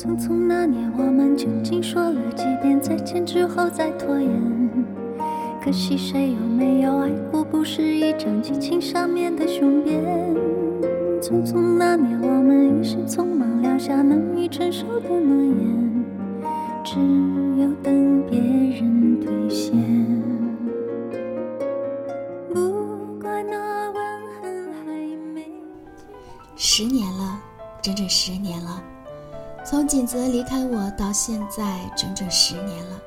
匆匆那年，我们究竟说了几遍再见之后再拖延？可惜谁又没有爱过？不是一张激情上面的雄辩。匆匆那年，我们一时匆忙撂下难以承受的诺言，只有等别人兑现。不怪那吻痕还没。十年了，整整十年了，从锦泽离开我到现在，整整十年了。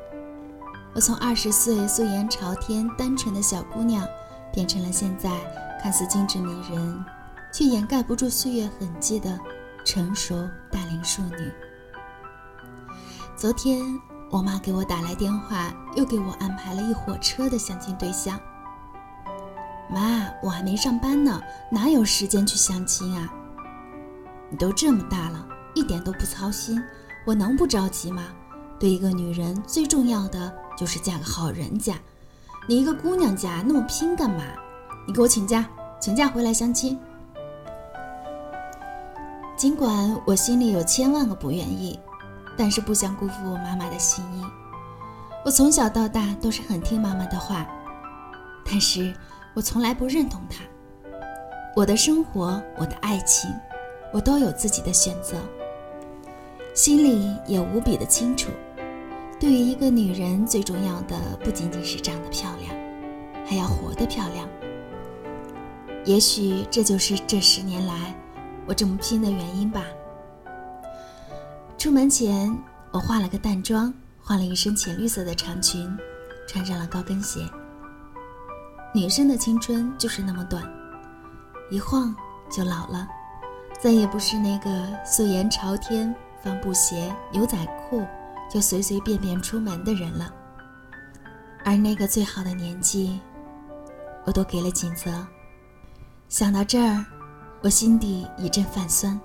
我从二十岁素颜朝天、单纯的小姑娘，变成了现在看似精致迷人，却掩盖不住岁月痕迹的成熟大龄淑女。昨天，我妈给我打来电话，又给我安排了一火车的相亲对象。妈，我还没上班呢，哪有时间去相亲啊？你都这么大了，一点都不操心，我能不着急吗？对一个女人最重要的就是嫁个好人家。你一个姑娘家那么拼干嘛？你给我请假，请假回来相亲。尽管我心里有千万个不愿意，但是不想辜负我妈妈的心意。我从小到大都是很听妈妈的话，但是我从来不认同她。我的生活，我的爱情，我都有自己的选择，心里也无比的清楚。对于一个女人，最重要的不仅仅是长得漂亮，还要活得漂亮。也许这就是这十年来我这么拼的原因吧。出门前，我化了个淡妆，换了一身浅绿色的长裙，穿上了高跟鞋。女生的青春就是那么短，一晃就老了，再也不是那个素颜朝天、帆布鞋、牛仔裤。就随随便便出门的人了，而那个最好的年纪，我都给了锦泽。想到这儿，我心底一阵泛酸。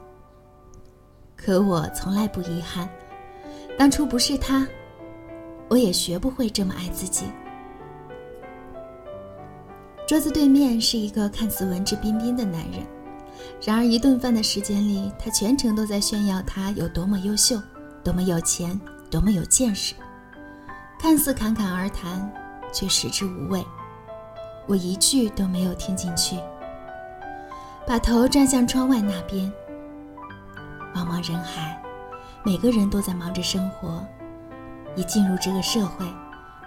可我从来不遗憾，当初不是他，我也学不会这么爱自己。桌子对面是一个看似文质彬彬的男人，然而一顿饭的时间里，他全程都在炫耀他有多么优秀，多么有钱。多么有见识，看似侃侃而谈，却食之无味。我一句都没有听进去，把头转向窗外那边。茫茫人海，每个人都在忙着生活。一进入这个社会，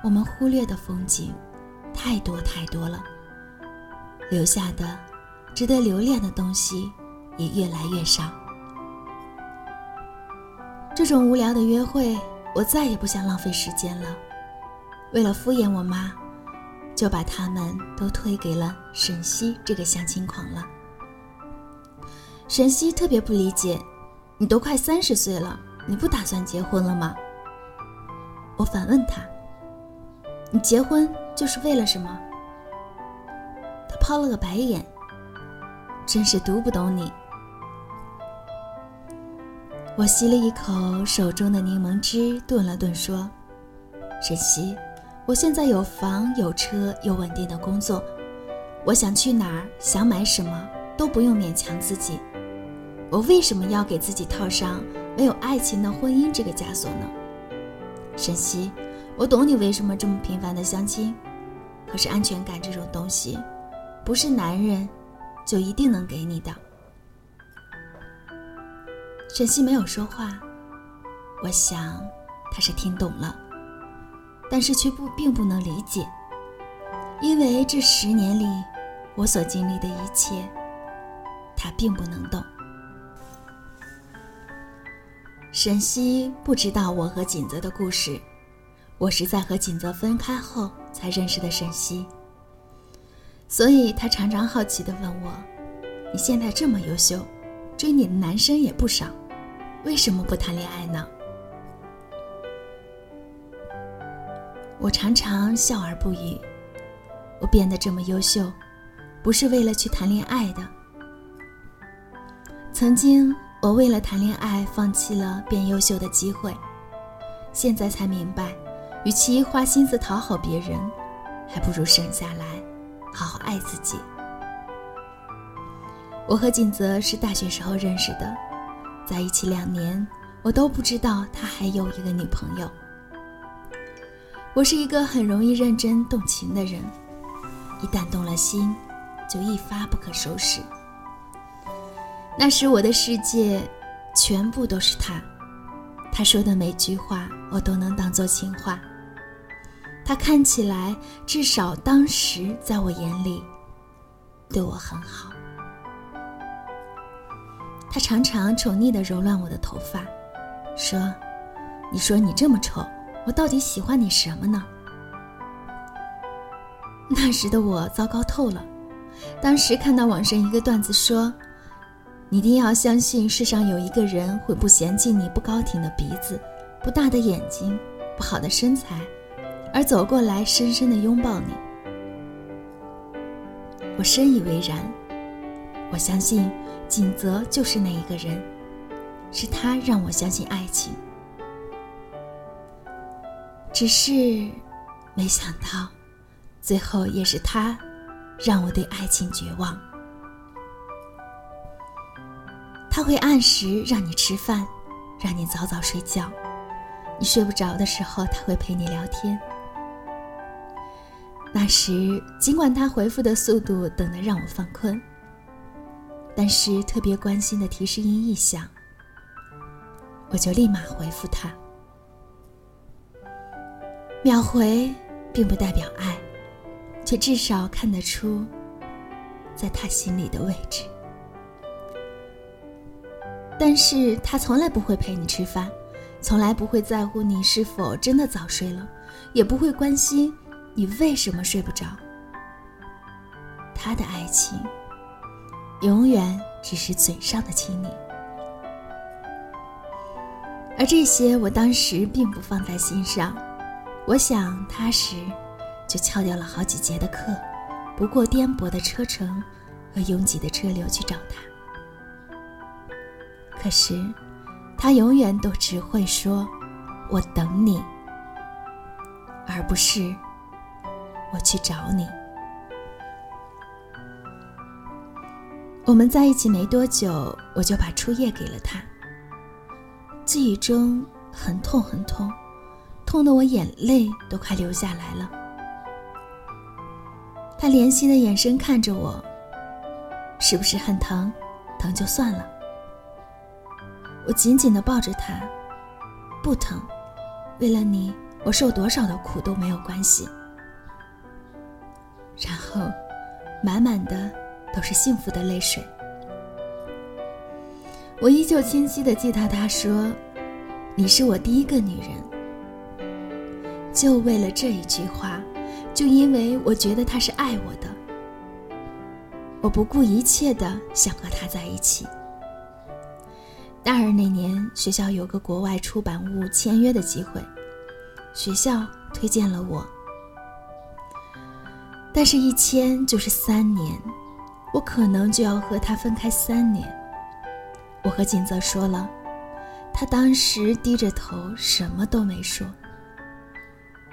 我们忽略的风景太多太多了，留下的值得留恋的东西也越来越少。这种无聊的约会。我再也不想浪费时间了，为了敷衍我妈，就把他们都推给了沈西这个相亲狂了。沈西特别不理解，你都快三十岁了，你不打算结婚了吗？我反问他，你结婚就是为了什么？他抛了个白眼，真是读不懂你。我吸了一口手中的柠檬汁，顿了顿，说：“沈西，我现在有房有车有稳定的工作，我想去哪儿想买什么都不用勉强自己。我为什么要给自己套上没有爱情的婚姻这个枷锁呢？”沈西，我懂你为什么这么频繁的相亲，可是安全感这种东西，不是男人就一定能给你的。沈西没有说话，我想他是听懂了，但是却不并不能理解，因为这十年里我所经历的一切，他并不能懂。沈西不知道我和锦泽的故事，我是在和锦泽分开后才认识的沈西，所以他常常好奇地问我：“你现在这么优秀，追你的男生也不少。”为什么不谈恋爱呢？我常常笑而不语。我变得这么优秀，不是为了去谈恋爱的。曾经，我为了谈恋爱放弃了变优秀的机会，现在才明白，与其花心思讨好别人，还不如省下来，好好爱自己。我和锦泽是大学时候认识的。在一起两年，我都不知道他还有一个女朋友。我是一个很容易认真动情的人，一旦动了心，就一发不可收拾。那时我的世界，全部都是他。他说的每句话，我都能当做情话。他看起来，至少当时在我眼里，对我很好。他常常宠溺地揉乱我的头发，说：“你说你这么丑，我到底喜欢你什么呢？”那时的我糟糕透了。当时看到网上一个段子说。你一定要相信，世上有一个人会不嫌弃你不高挺的鼻子、不大的眼睛、不好的身材，而走过来深深的拥抱你。我深以为然，我相信锦泽就是那一个人，是他让我相信爱情。只是，没想到，最后也是他，让我对爱情绝望。他会按时让你吃饭，让你早早睡觉。你睡不着的时候，他会陪你聊天。那时，尽管他回复的速度等得让我犯困，但是特别关心的提示音一响，我就立马回复他。秒回并不代表爱，却至少看得出，在他心里的位置。但是他从来不会陪你吃饭，从来不会在乎你是否真的早睡了，也不会关心你为什么睡不着。他的爱情，永远只是嘴上的亲昵，而这些我当时并不放在心上。我想踏实，就翘掉了好几节的课，不过颠簸的车程和拥挤的车流去找他。可是，他永远都只会说“我等你”，而不是“我去找你”。我们在一起没多久，我就把初夜给了他。记忆中很痛很痛，痛得我眼泪都快流下来了。他怜惜的眼神看着我，是不是很疼？疼就算了。我紧紧地抱着他，不疼。为了你，我受多少的苦都没有关系。然后，满满的都是幸福的泪水。我依旧清晰的记得他说：“你是我第一个女人。”就为了这一句话，就因为我觉得他是爱我的，我不顾一切的想和他在一起。大二那年，学校有个国外出版物签约的机会，学校推荐了我。但是，一签就是三年，我可能就要和他分开三年。我和锦泽说了，他当时低着头，什么都没说。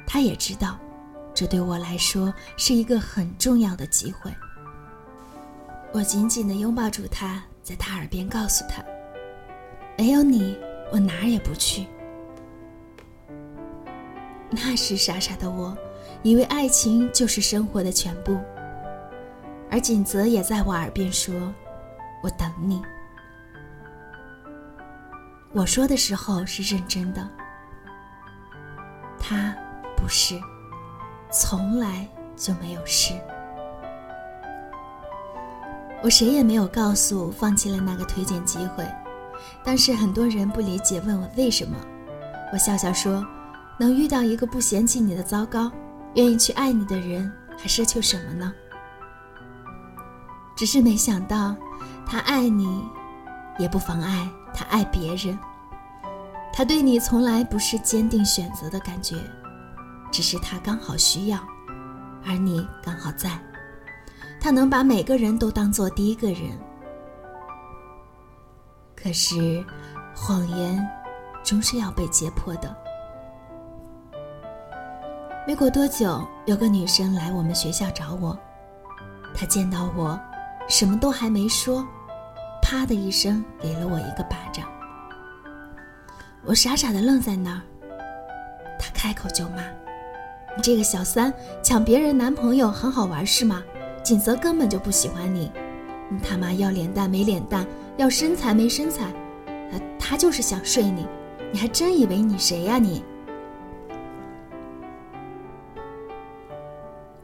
他也知道，这对我来说是一个很重要的机会。我紧紧地拥抱住他，在他耳边告诉他。没有你，我哪儿也不去。那时傻傻的我，以为爱情就是生活的全部。而锦泽也在我耳边说：“我等你。”我说的时候是认真的，他不是，从来就没有事。我谁也没有告诉，放弃了那个推荐机会。但是很多人不理解，问我为什么。我笑笑说：“能遇到一个不嫌弃你的糟糕，愿意去爱你的人，还奢求什么呢？”只是没想到，他爱你，也不妨碍他爱别人。他对你从来不是坚定选择的感觉，只是他刚好需要，而你刚好在。他能把每个人都当做第一个人。可是，谎言终是要被揭破的。没过多久，有个女生来我们学校找我，她见到我，什么都还没说，啪的一声给了我一个巴掌。我傻傻的愣在那儿。她开口就骂：“你这个小三，抢别人男朋友很好玩是吗？锦泽根本就不喜欢你，你他妈要脸蛋没脸蛋，要身材没身材，他他就是想睡你，你还真以为你谁呀你？”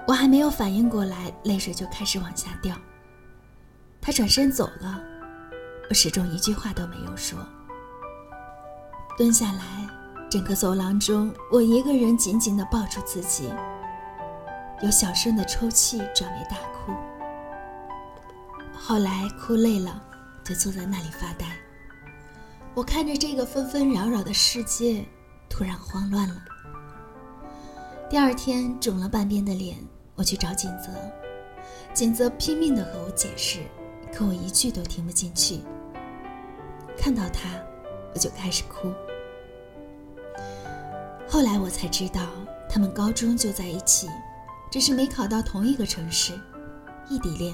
我还没有反应过来，泪水就开始往下掉。他转身走了，我始终一句话都没有说。蹲下来，整个走廊中，我一个人紧紧地抱住自己，有小声的抽泣转为大哭。后来哭累了，就坐在那里发呆。我看着这个纷纷扰扰的世界，突然慌乱了。第二天，肿了半边的脸。我去找锦泽，锦泽拼命地和我解释，可我一句都听不进去。看到他，我就开始哭。后来我才知道，他们高中就在一起，只是没考到同一个城市，异地恋。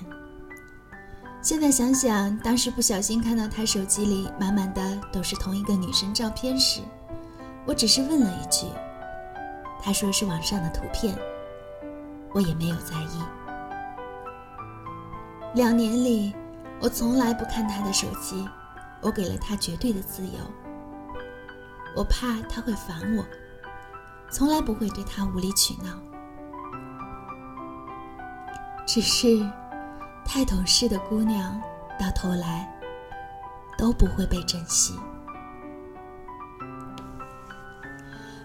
现在想想，当时不小心看到他手机里满满的都是同一个女生照片时，我只是问了一句，他说是网上的图片。我也没有在意。两年里，我从来不看他的手机，我给了他绝对的自由。我怕他会烦我，从来不会对他无理取闹。只是，太懂事的姑娘，到头来都不会被珍惜。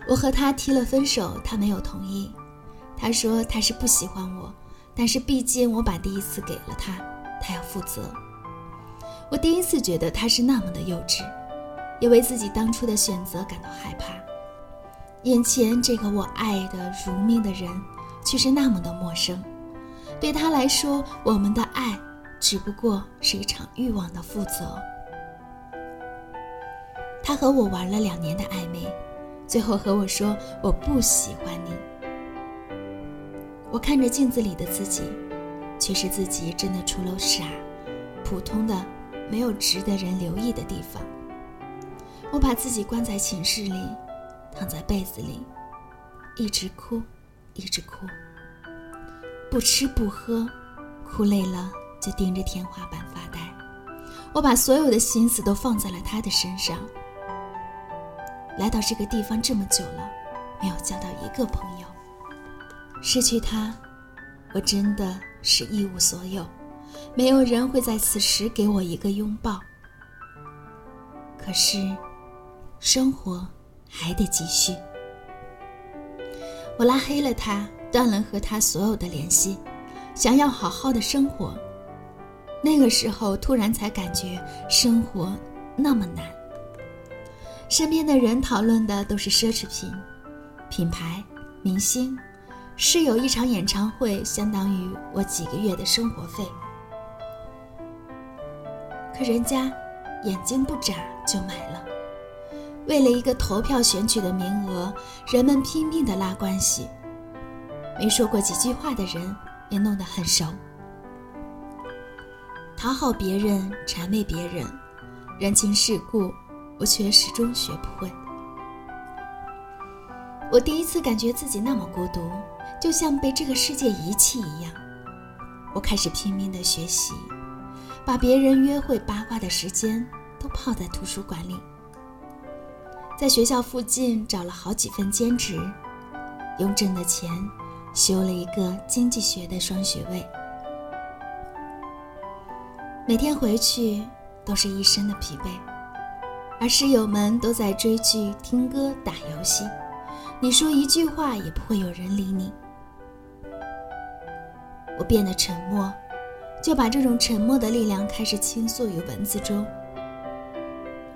我和他提了分手，他没有同意。他说他是不喜欢我，但是毕竟我把第一次给了他，他要负责。我第一次觉得他是那么的幼稚，也为自己当初的选择感到害怕。眼前这个我爱的如命的人，却是那么的陌生。对他来说，我们的爱只不过是一场欲望的负责。他和我玩了两年的暧昧，最后和我说我不喜欢你。我看着镜子里的自己，却是自己真的除了傻、普通的，没有值得人留意的地方。我把自己关在寝室里，躺在被子里，一直哭，一直哭，不吃不喝，哭累了就盯着天花板发呆。我把所有的心思都放在了他的身上。来到这个地方这么久了，没有交到一个朋友。失去他，我真的是一无所有，没有人会在此时给我一个拥抱。可是，生活还得继续。我拉黑了他，断了和他所有的联系，想要好好的生活。那个时候，突然才感觉生活那么难。身边的人讨论的都是奢侈品、品牌、明星。室友一场演唱会相当于我几个月的生活费，可人家眼睛不眨就买了。为了一个投票选举的名额，人们拼命的拉关系，没说过几句话的人也弄得很熟。讨好别人、谄媚别人、人情世故，我却始终学不会。我第一次感觉自己那么孤独。就像被这个世界遗弃一样，我开始拼命的学习，把别人约会八卦的时间都泡在图书馆里，在学校附近找了好几份兼职，用挣的钱修了一个经济学的双学位。每天回去都是一身的疲惫，而室友们都在追剧、听歌、打游戏，你说一句话也不会有人理你。我变得沉默，就把这种沉默的力量开始倾诉于文字中。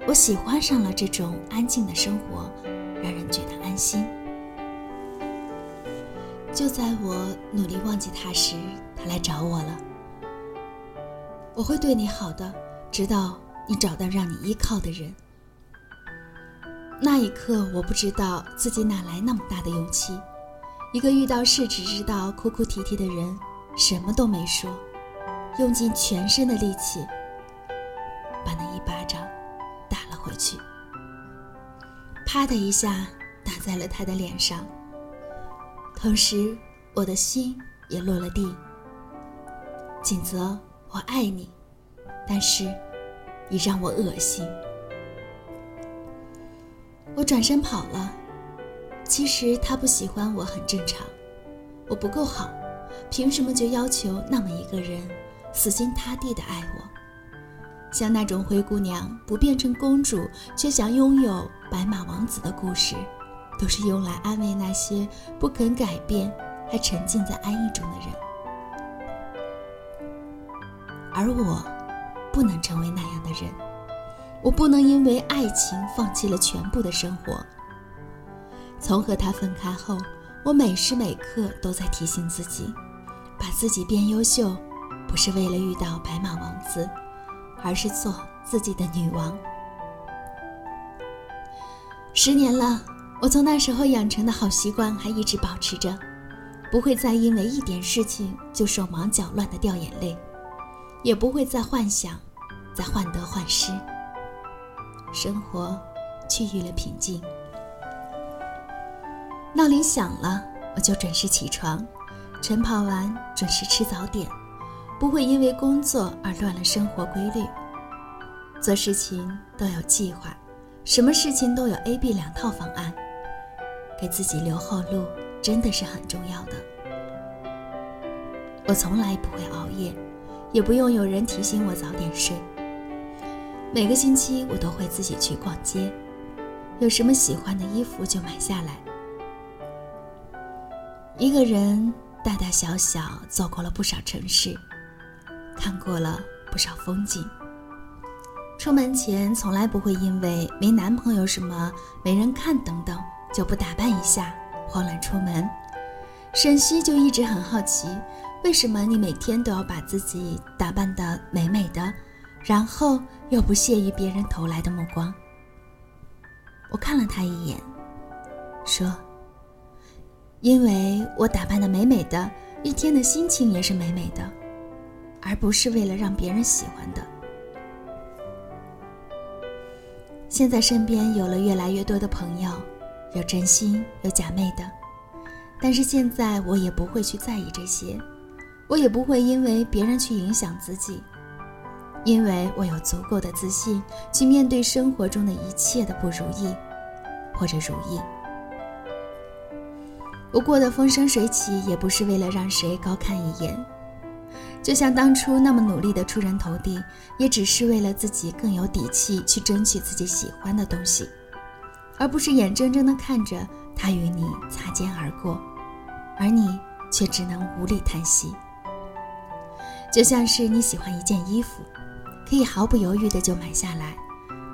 我喜欢上了这种安静的生活，让人觉得安心。就在我努力忘记他时，他来找我了。我会对你好的，直到你找到让你依靠的人。那一刻，我不知道自己哪来那么大的勇气。一个遇到事只知道哭哭啼啼的人。什么都没说，用尽全身的力气把那一巴掌打了回去。啪的一下打在了他的脸上，同时我的心也落了地。锦泽，我爱你，但是你让我恶心。我转身跑了。其实他不喜欢我很正常，我不够好，凭什么就要求那么一个人死心塌地的爱我？像那种灰姑娘不变成公主，却想拥有白马王子的故事，都是用来安慰那些不肯改变还沉浸在安逸中的人。而我，不能成为那样的人，我不能因为爱情放弃了全部的生活。从和他分开后，我每时每刻都在提醒自己，把自己变优秀，不是为了遇到白马王子，而是做自己的女王。十年了，我从那时候养成的好习惯还一直保持着，不会再因为一点事情就手忙脚乱的掉眼泪，也不会再幻想，再患得患失。生活趋于了平静。闹铃响了，我就准时起床，晨跑完准时吃早点，不会因为工作而乱了生活规律。做事情都有计划，什么事情都有 A、B 两套方案，给自己留后路真的是很重要的。我从来不会熬夜，也不用有人提醒我早点睡。每个星期我都会自己去逛街，有什么喜欢的衣服就买下来。一个人大大小小走过了不少城市，看过了不少风景。出门前从来不会因为没男朋友什么没人看等等就不打扮一下，慌乱出门。沈西就一直很好奇，为什么你每天都要把自己打扮得美美的，然后又不屑于别人投来的目光。我看了他一眼，说。因为我打扮的美美的，一天的心情也是美美的，而不是为了让别人喜欢的。现在身边有了越来越多的朋友，有真心有假寐的，但是现在我也不会去在意这些，我也不会因为别人去影响自己，因为我有足够的自信去面对生活中的一切的不如意，或者如意。我过得风生水起，也不是为了让谁高看一眼。就像当初那么努力的出人头地，也只是为了自己更有底气去争取自己喜欢的东西，而不是眼睁睁地看着他与你擦肩而过，而你却只能无力叹息。就像是你喜欢一件衣服，可以毫不犹豫的就买下来，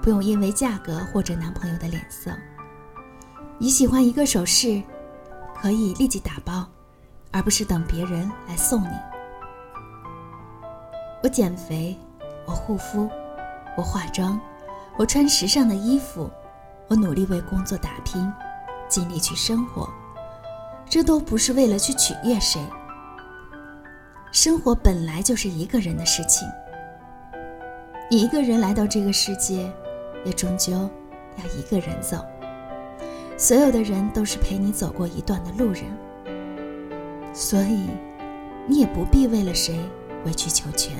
不用因为价格或者男朋友的脸色。你喜欢一个首饰。可以立即打包，而不是等别人来送你。我减肥，我护肤，我化妆，我穿时尚的衣服，我努力为工作打拼，尽力去生活。这都不是为了去取悦谁。生活本来就是一个人的事情。你一个人来到这个世界，也终究要一个人走。所有的人都是陪你走过一段的路人，所以你也不必为了谁委曲求全。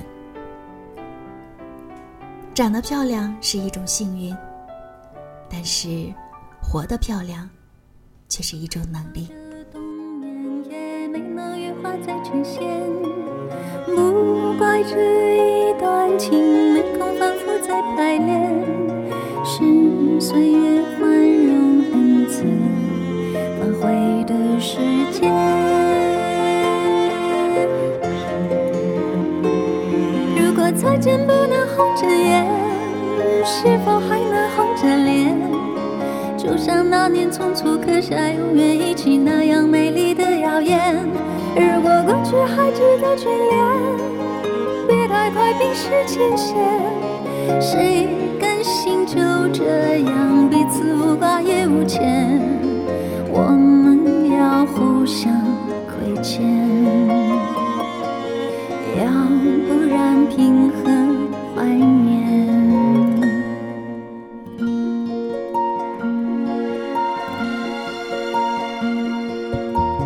长得漂亮是一种幸运，但是活得漂亮却是一种能力。不怪这一段情反复在排练，是岁月宽容。恩赐反悔的时间。如果再见不能红着眼，是否还能红着脸？就像那年匆促刻下永远一起那样美丽的谣言。如果过去还值得眷恋，别太快冰释前嫌。谁甘心就这样彼此无挂也无牵，我们要互相亏欠，要不然平衡怀念。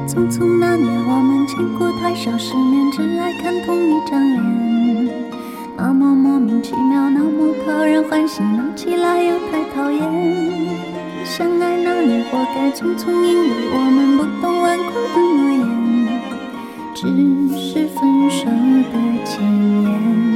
匆匆那年，我们见过太少世面，只爱看同一张脸。那么莫名其妙，那么讨人欢喜，闹起来又太讨厌。相爱那年活该匆匆，因为我们不懂顽固的诺言，只是分手的前言。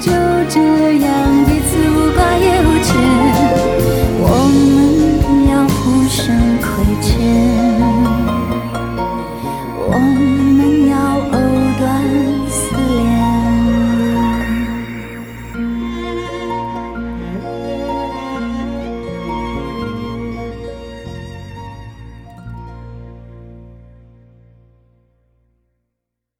就这样